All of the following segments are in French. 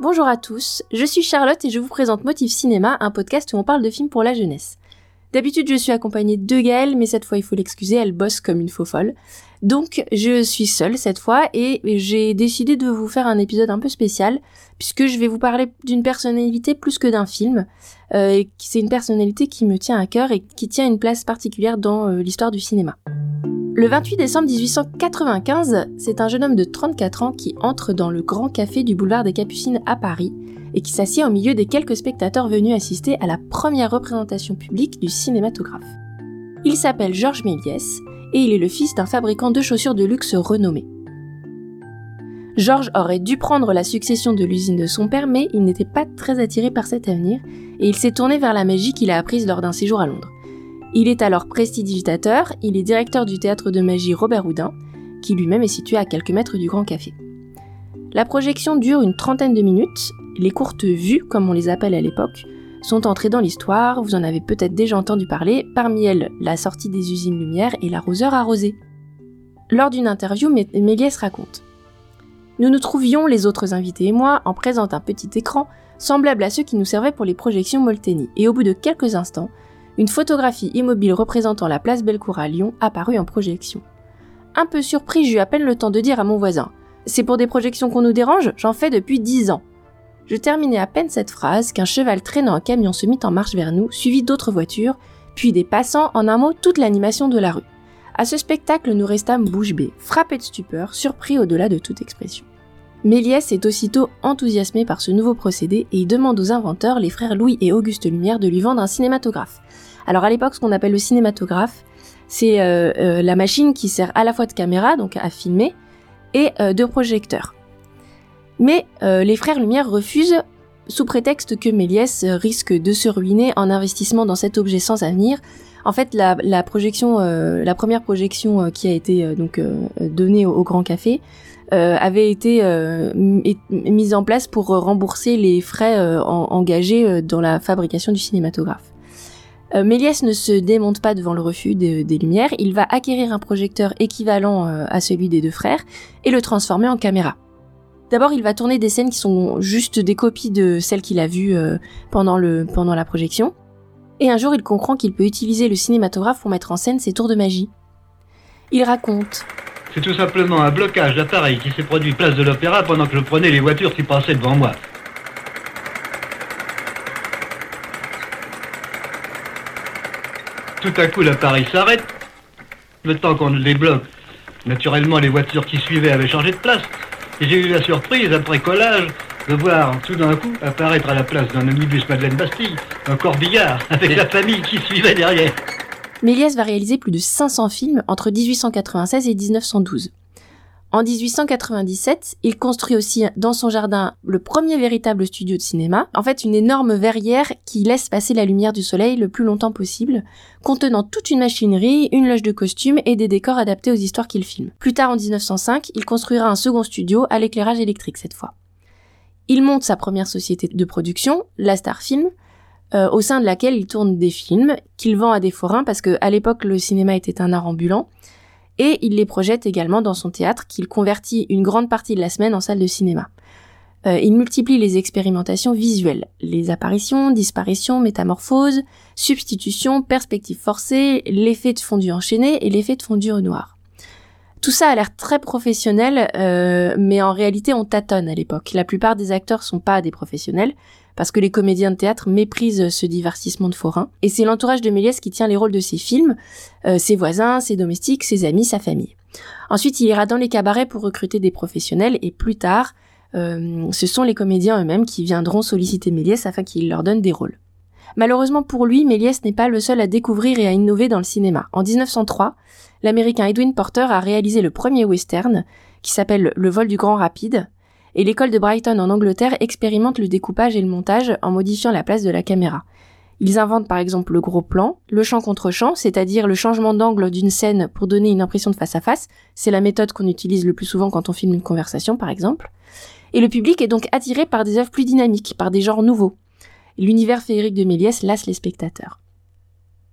Bonjour à tous, je suis Charlotte et je vous présente Motif Cinéma, un podcast où on parle de films pour la jeunesse. D'habitude, je suis accompagnée de Gaëlle, mais cette fois, il faut l'excuser, elle bosse comme une faux folle. Donc, je suis seule cette fois et j'ai décidé de vous faire un épisode un peu spécial puisque je vais vous parler d'une personnalité plus que d'un film. Euh, c'est une personnalité qui me tient à cœur et qui tient une place particulière dans euh, l'histoire du cinéma. Le 28 décembre 1895, c'est un jeune homme de 34 ans qui entre dans le grand café du boulevard des Capucines à Paris et qui s'assied au milieu des quelques spectateurs venus assister à la première représentation publique du cinématographe. Il s'appelle Georges Méliès et il est le fils d'un fabricant de chaussures de luxe renommé. Georges aurait dû prendre la succession de l'usine de son père, mais il n'était pas très attiré par cet avenir et il s'est tourné vers la magie qu'il a apprise lors d'un séjour à Londres. Il est alors prestidigitateur, il est directeur du théâtre de magie Robert Houdin, qui lui-même est situé à quelques mètres du Grand Café. La projection dure une trentaine de minutes, les courtes vues, comme on les appelle à l'époque, sont entrées dans l'histoire, vous en avez peut-être déjà entendu parler, parmi elles la sortie des usines Lumière et l'arroseur arrosé. Lors d'une interview, Méliès raconte. Nous nous trouvions, les autres invités et moi, en présent un petit écran, semblable à ceux qui nous servaient pour les projections Molteni, et au bout de quelques instants, une photographie immobile représentant la place Bellecour à Lyon apparut en projection. Un peu surpris, j'eus à peine le temps de dire à mon voisin C'est pour des projections qu'on nous dérange? J'en fais depuis dix ans. Je terminais à peine cette phrase qu'un cheval traînant un camion se mit en marche vers nous, suivi d'autres voitures, puis des passants, en un mot toute l'animation de la rue. À ce spectacle, nous restâmes bouche bée, frappés de stupeur, surpris au-delà de toute expression. Méliès est aussitôt enthousiasmé par ce nouveau procédé et il demande aux inventeurs, les frères Louis et Auguste Lumière, de lui vendre un cinématographe. Alors à l'époque, ce qu'on appelle le cinématographe, c'est euh, euh, la machine qui sert à la fois de caméra, donc à filmer, et euh, de projecteur. Mais les frères Lumière refusent sous prétexte que Méliès risque de se ruiner en investissement dans cet objet sans avenir. En fait, la, projection, la première projection qui a été donc donnée au, Grand Café avait été mise en place pour rembourser les frais engagés dans la fabrication du cinématographe. Euh, Méliès ne se démonte pas devant le refus des Lumières, il va acquérir un projecteur équivalent euh, à celui des deux frères et le transformer en caméra. D'abord, il va tourner des scènes qui sont juste des copies de celles qu'il a vues euh, pendant, pendant la projection. Et un jour, il comprend qu'il peut utiliser le cinématographe pour mettre en scène ses tours de magie. Il raconte C'est tout simplement un blocage d'appareil qui s'est produit place de l'Opéra pendant que je prenais les voitures qui passaient devant moi. Tout à coup, l'appareil s'arrête. Le temps qu'on le débloque. Naturellement, les voitures qui suivaient avaient changé de place. Et j'ai eu la surprise, après collage, de voir tout d'un coup apparaître à la place d'un omnibus Madeleine Bastille un corbillard avec la famille qui suivait derrière. Méliès va réaliser plus de 500 films entre 1896 et 1912. En 1897, il construit aussi dans son jardin le premier véritable studio de cinéma, en fait une énorme verrière qui laisse passer la lumière du soleil le plus longtemps possible, contenant toute une machinerie, une loge de costumes et des décors adaptés aux histoires qu'il filme. Plus tard en 1905, il construira un second studio à l'éclairage électrique cette fois. Il monte sa première société de production, la Star Film, euh, au sein de laquelle il tourne des films qu'il vend à des forains parce que à l'époque le cinéma était un art ambulant et il les projette également dans son théâtre qu'il convertit une grande partie de la semaine en salle de cinéma. Euh, il multiplie les expérimentations visuelles, les apparitions, disparitions, métamorphoses, substitutions, perspectives forcées, l'effet de fondu enchaîné et l'effet de fondu au noir. Tout ça a l'air très professionnel, euh, mais en réalité on tâtonne à l'époque. La plupart des acteurs sont pas des professionnels, parce que les comédiens de théâtre méprisent ce divertissement de forain. Et c'est l'entourage de Méliès qui tient les rôles de ses films, euh, ses voisins, ses domestiques, ses amis, sa famille. Ensuite, il ira dans les cabarets pour recruter des professionnels, et plus tard, euh, ce sont les comédiens eux-mêmes qui viendront solliciter Méliès afin qu'il leur donne des rôles. Malheureusement pour lui, Méliès n'est pas le seul à découvrir et à innover dans le cinéma. En 1903, l'américain Edwin Porter a réalisé le premier western, qui s'appelle Le vol du grand rapide, et l'école de Brighton en Angleterre expérimente le découpage et le montage en modifiant la place de la caméra. Ils inventent par exemple le gros plan, le champ contre champ, c'est-à-dire le changement d'angle d'une scène pour donner une impression de face à face. C'est la méthode qu'on utilise le plus souvent quand on filme une conversation par exemple. Et le public est donc attiré par des œuvres plus dynamiques, par des genres nouveaux. L'univers féerique de Méliès lasse les spectateurs.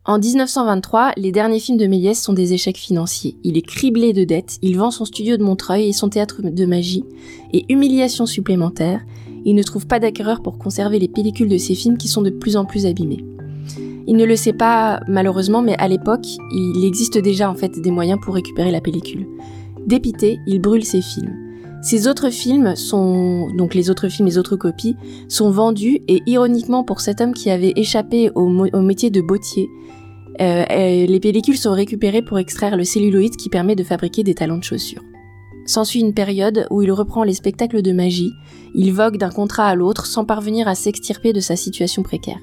En 1923, les derniers films de Méliès sont des échecs financiers. Il est criblé de dettes, il vend son studio de Montreuil et son théâtre de magie, et humiliation supplémentaire, il ne trouve pas d'acquéreur pour conserver les pellicules de ses films qui sont de plus en plus abîmés. Il ne le sait pas malheureusement, mais à l'époque, il existe déjà en fait des moyens pour récupérer la pellicule. Dépité, il brûle ses films. Ces autres films sont, donc les autres films, les autres copies, sont vendus et ironiquement pour cet homme qui avait échappé au, métier de bottier, euh, euh, les pellicules sont récupérées pour extraire le celluloïd qui permet de fabriquer des talons de chaussures. S'ensuit une période où il reprend les spectacles de magie, il vogue d'un contrat à l'autre sans parvenir à s'extirper de sa situation précaire.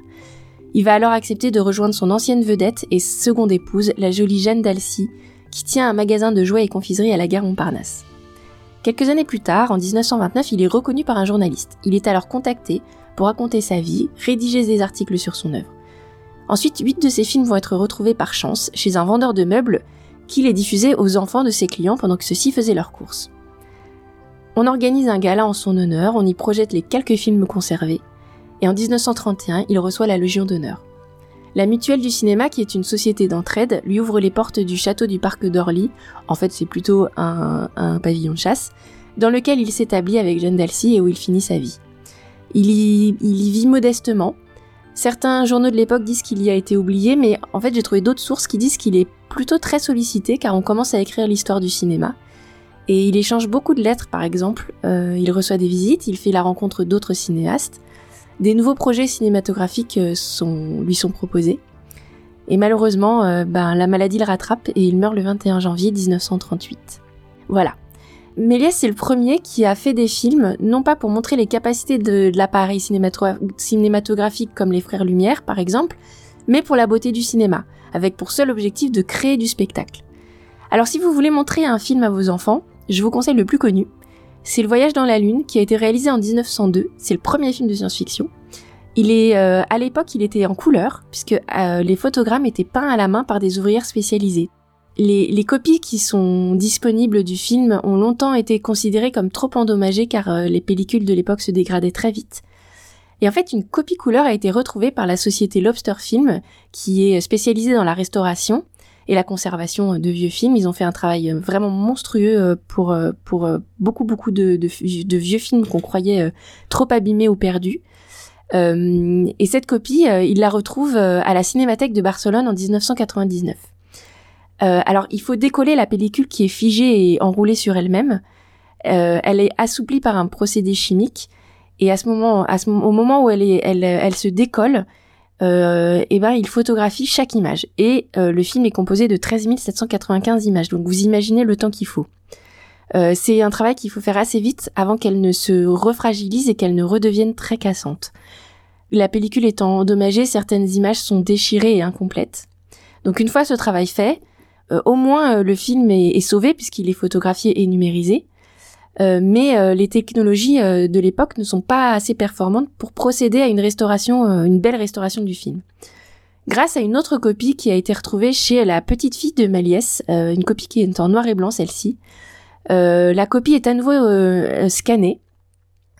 Il va alors accepter de rejoindre son ancienne vedette et seconde épouse, la jolie Jeanne d'Alcy, qui tient un magasin de jouets et confiseries à la gare Montparnasse. Quelques années plus tard, en 1929, il est reconnu par un journaliste. Il est alors contacté pour raconter sa vie, rédiger des articles sur son œuvre. Ensuite, huit de ses films vont être retrouvés par chance chez un vendeur de meubles qui les diffusait aux enfants de ses clients pendant que ceux-ci faisaient leurs courses. On organise un gala en son honneur, on y projette les quelques films conservés, et en 1931, il reçoit la Légion d'honneur. La Mutuelle du cinéma, qui est une société d'entraide, lui ouvre les portes du château du parc d'Orly, en fait c'est plutôt un, pavillon de chasse, dans lequel il s'établit avec Jeanne d'Alcy et où il finit sa vie. Il y, vit modestement. Certains journaux de l'époque disent qu'il y a été oublié, mais en fait j'ai trouvé d'autres sources qui disent qu'il est plutôt très sollicité car on commence à écrire l'histoire du cinéma. Et il échange beaucoup de lettres par exemple, euh, il reçoit des visites, il fait la rencontre d'autres cinéastes. Des nouveaux projets cinématographiques euh, lui sont proposés. Et malheureusement, euh, ben, la maladie le rattrape et il meurt le 21 janvier 1938. Voilà. Méliès, c'est le premier qui a fait des films, non pas pour montrer les capacités de, l'appareil cinématographique comme les Frères Lumière, par exemple, mais pour la beauté du cinéma, avec pour seul objectif de créer du spectacle. Alors si vous voulez montrer un film à vos enfants, je vous conseille le plus connu, c'est Le Voyage dans la Lune qui a été réalisé en 1902. C'est le premier film de science-fiction. Il est euh, à l'époque, il était en couleur puisque euh, les photogrammes étaient peints à la main par des ouvrières spécialisées. Les, copies qui sont disponibles du film ont longtemps été considérées comme trop endommagées car euh, les pellicules de l'époque se dégradaient très vite. Et en fait, une copie couleur a été retrouvée par la société Lobster Film, qui est spécialisée dans la restauration et la conservation de vieux films. Ils ont fait un travail euh, vraiment monstrueux euh, pour euh, pour beaucoup beaucoup de, vieux films qu'on croyait trop abîmés ou perdus. et cette copie, il la retrouve à la Cinémathèque de Barcelone en 1999. alors, il faut décoller la pellicule qui est figée et enroulée sur elle-même. elle est assouplie par un procédé chimique. Et à ce moment, au moment où elle se décolle, euh, et ben il photographie chaque image. Et euh, le film est composé de 13 795 images, donc vous imaginez le temps qu'il faut. Euh, c'est un travail qu'il faut faire assez vite avant qu'elle ne se refragilise et qu'elle ne redevienne très cassante. La pellicule étant endommagée, certaines images sont déchirées et incomplètes. Donc une fois ce travail fait, euh, au moins le film est sauvé puisqu'il est photographié et numérisé. Euh, mais euh, les technologies euh, de l'époque ne sont pas assez performantes pour procéder à une restauration, une belle restauration du film. Grâce à une autre copie qui a été retrouvée chez la petite fille de Maliès, une copie qui est en noir et blanc celle-ci, la copie est à nouveau scannée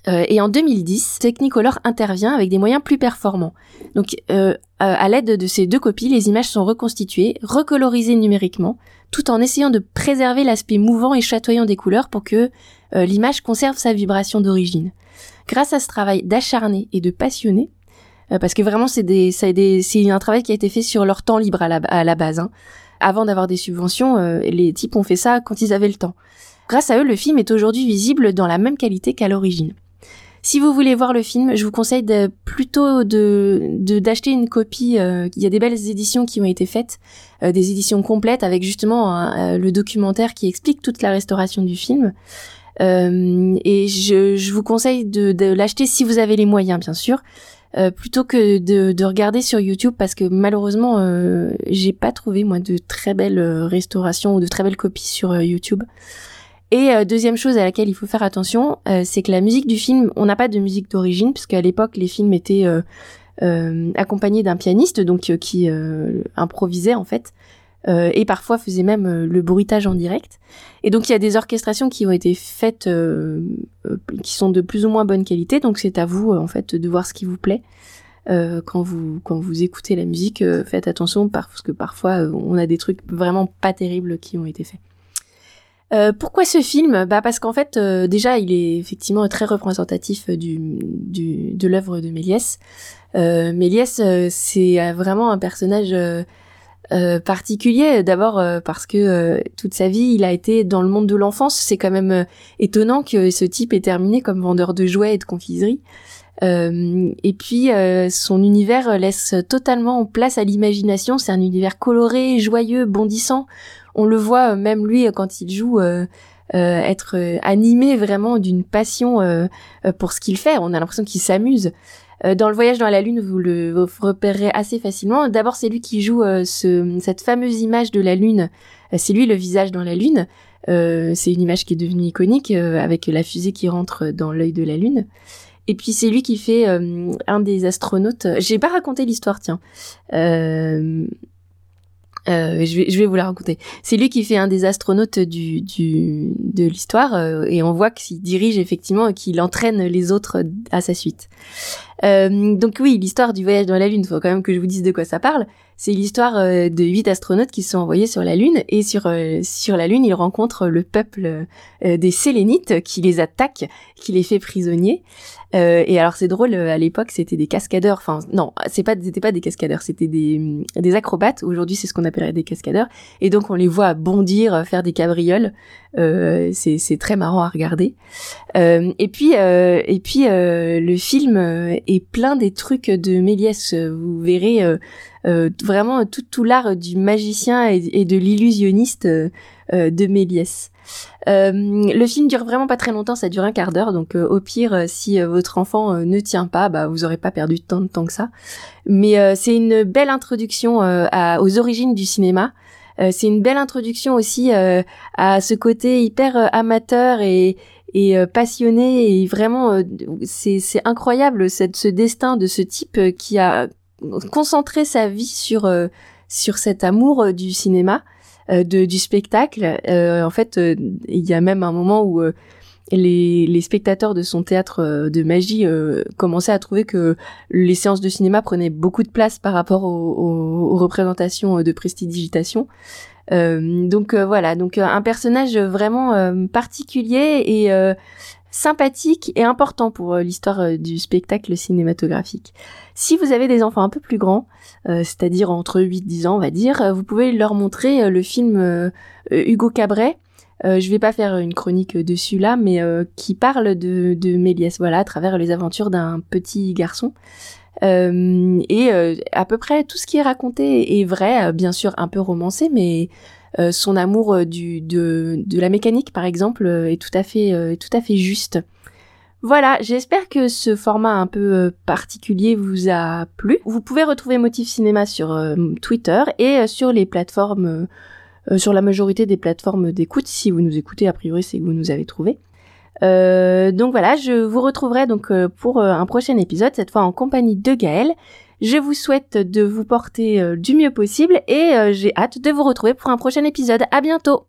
et en 2010, Technicolor intervient avec des moyens plus performants. Donc, à l'aide de ces deux copies, les images sont reconstituées, recolorisées numériquement, tout en essayant de préserver l'aspect mouvant et chatoyant des couleurs pour que euh, l'image conserve sa vibration d'origine. Grâce à ce travail d'acharné et de passionné, euh, parce que vraiment c'est un travail qui a été fait sur leur temps libre à la, base. Hein. Avant d'avoir des subventions, euh, les types ont fait ça quand ils avaient le temps. Grâce à eux, le film est aujourd'hui visible dans la même qualité qu'à l'origine. Si vous voulez voir le film, je vous conseille de, plutôt de d'acheter une copie. il y a des belles éditions qui ont été faites, des éditions complètes avec justement le documentaire qui explique toute la restauration du film. Euh, et je, je, vous conseille de, de l'acheter si vous avez les moyens, bien sûr. Euh, plutôt que de, de, regarder sur YouTube parce que malheureusement euh, j'ai pas trouvé moi de très belles euh, restaurations ou de très belles copies sur euh, YouTube. Et deuxième chose à laquelle il faut faire attention, c'est que la musique du film, on n'a pas de musique d'origine puisque à l'époque les films étaient accompagnés d'un pianiste donc qui improvisait en fait. Euh, et parfois faisait même euh, le bruitage en direct. Et donc il y a des orchestrations qui ont été faites euh, qui sont de plus ou moins bonne qualité, donc c'est à vous en fait de voir ce qui vous plaît. quand vous quand vous écoutez la musique, faites attention parce que parfois on a des trucs vraiment pas terribles qui ont été faits. Euh, pourquoi ce film? Bah parce qu'en fait, euh, déjà, il est effectivement très représentatif du, du de l'œuvre de Méliès. Euh, Méliès, euh, c'est vraiment un personnage particulier. D'abord parce que toute sa vie, il a été dans le monde de l'enfance. C'est quand même étonnant que ce type ait terminé comme vendeur de jouets et de confiserie. et puis son univers laisse totalement place à l'imagination. C'est un univers coloré, joyeux, bondissant on le voit euh, même lui euh, quand il joue euh, être animé vraiment d'une passion pour ce qu'il fait. On a l'impression qu'il s'amuse. dans le voyage dans la lune, vous le repérerez assez facilement. D'abord, c'est lui qui joue cette fameuse image de la lune. c'est lui le visage dans la lune. c'est une image qui est devenue iconique avec la fusée qui rentre dans l'œil de la lune. Et puis c'est lui qui fait un des astronautes. J'ai pas raconté l'histoire, tiens. Euh, je, vais, je vais vous la raconter. C'est lui qui fait un des astronautes de l'histoire euh, et on voit qu'il dirige effectivement et qu'il entraîne les autres à sa suite. Euh, donc oui, l'histoire du voyage dans la Lune, faut quand même que je vous dise de quoi ça parle. C'est l'histoire euh, de huit astronautes qui sont envoyés sur la Lune et sur euh, sur la Lune, ils rencontrent le peuple des Sélénites qui les attaque, qui les fait prisonniers. et alors c'est drôle, à l'époque c'était des cascadeurs. Enfin non, c'est pas c'était pas des cascadeurs, c'était des des acrobates. Aujourd'hui c'est ce qu'on appellerait des cascadeurs. Et donc on les voit bondir, faire des cabrioles. C'est c'est très marrant à regarder. et puis et puis le film est plein des trucs de Méliès. Vous verrez euh, euh, vraiment tout, tout l'art du magicien et, de l'illusionniste euh, de Méliès. le film dure vraiment pas très longtemps, ça dure un quart d'heure, donc au pire, si votre enfant ne tient pas, bah vous aurez pas perdu tant de temps que ça. Mais c'est une belle introduction aux origines du cinéma. C'est une belle introduction aussi à ce côté hyper amateur et, et euh, passionné et vraiment euh, c'est incroyable cette ce destin de ce type euh, qui a concentré sa vie sur sur cet amour du cinéma de du spectacle. En fait il y a même un moment où les, les, spectateurs de son théâtre de magie commençaient à trouver que les séances de cinéma prenaient beaucoup de place par rapport aux, aux, aux représentations de prestidigitation. Euh, donc euh, voilà, donc euh, un personnage vraiment particulier et sympathique et important pour l'histoire du spectacle cinématographique. Si vous avez des enfants un peu plus grands, c'est-à-dire entre 8-10 ans on va dire, vous pouvez leur montrer le film Hugo Cabret. Je vais pas faire une chronique dessus là, mais qui parle de, Méliès, voilà, à travers les aventures d'un petit garçon. Euh, et euh, à peu près tout ce qui est raconté est vrai, euh, bien sûr un peu romancé, mais son amour de la mécanique, par exemple, est tout à fait, tout à fait juste. Voilà, j'espère que ce format un peu particulier vous a plu. Vous pouvez retrouver Motif Cinéma sur Twitter et sur les plateformes, sur la majorité des plateformes d'écoute. Si vous nous écoutez, a priori, c'est que vous nous avez trouvé. Euh, donc voilà, je vous retrouverai donc euh, pour euh, un prochain épisode, cette fois en compagnie de Gaël. Je vous souhaite de vous porter du mieux possible et j'ai hâte de vous retrouver pour un prochain épisode. À bientôt!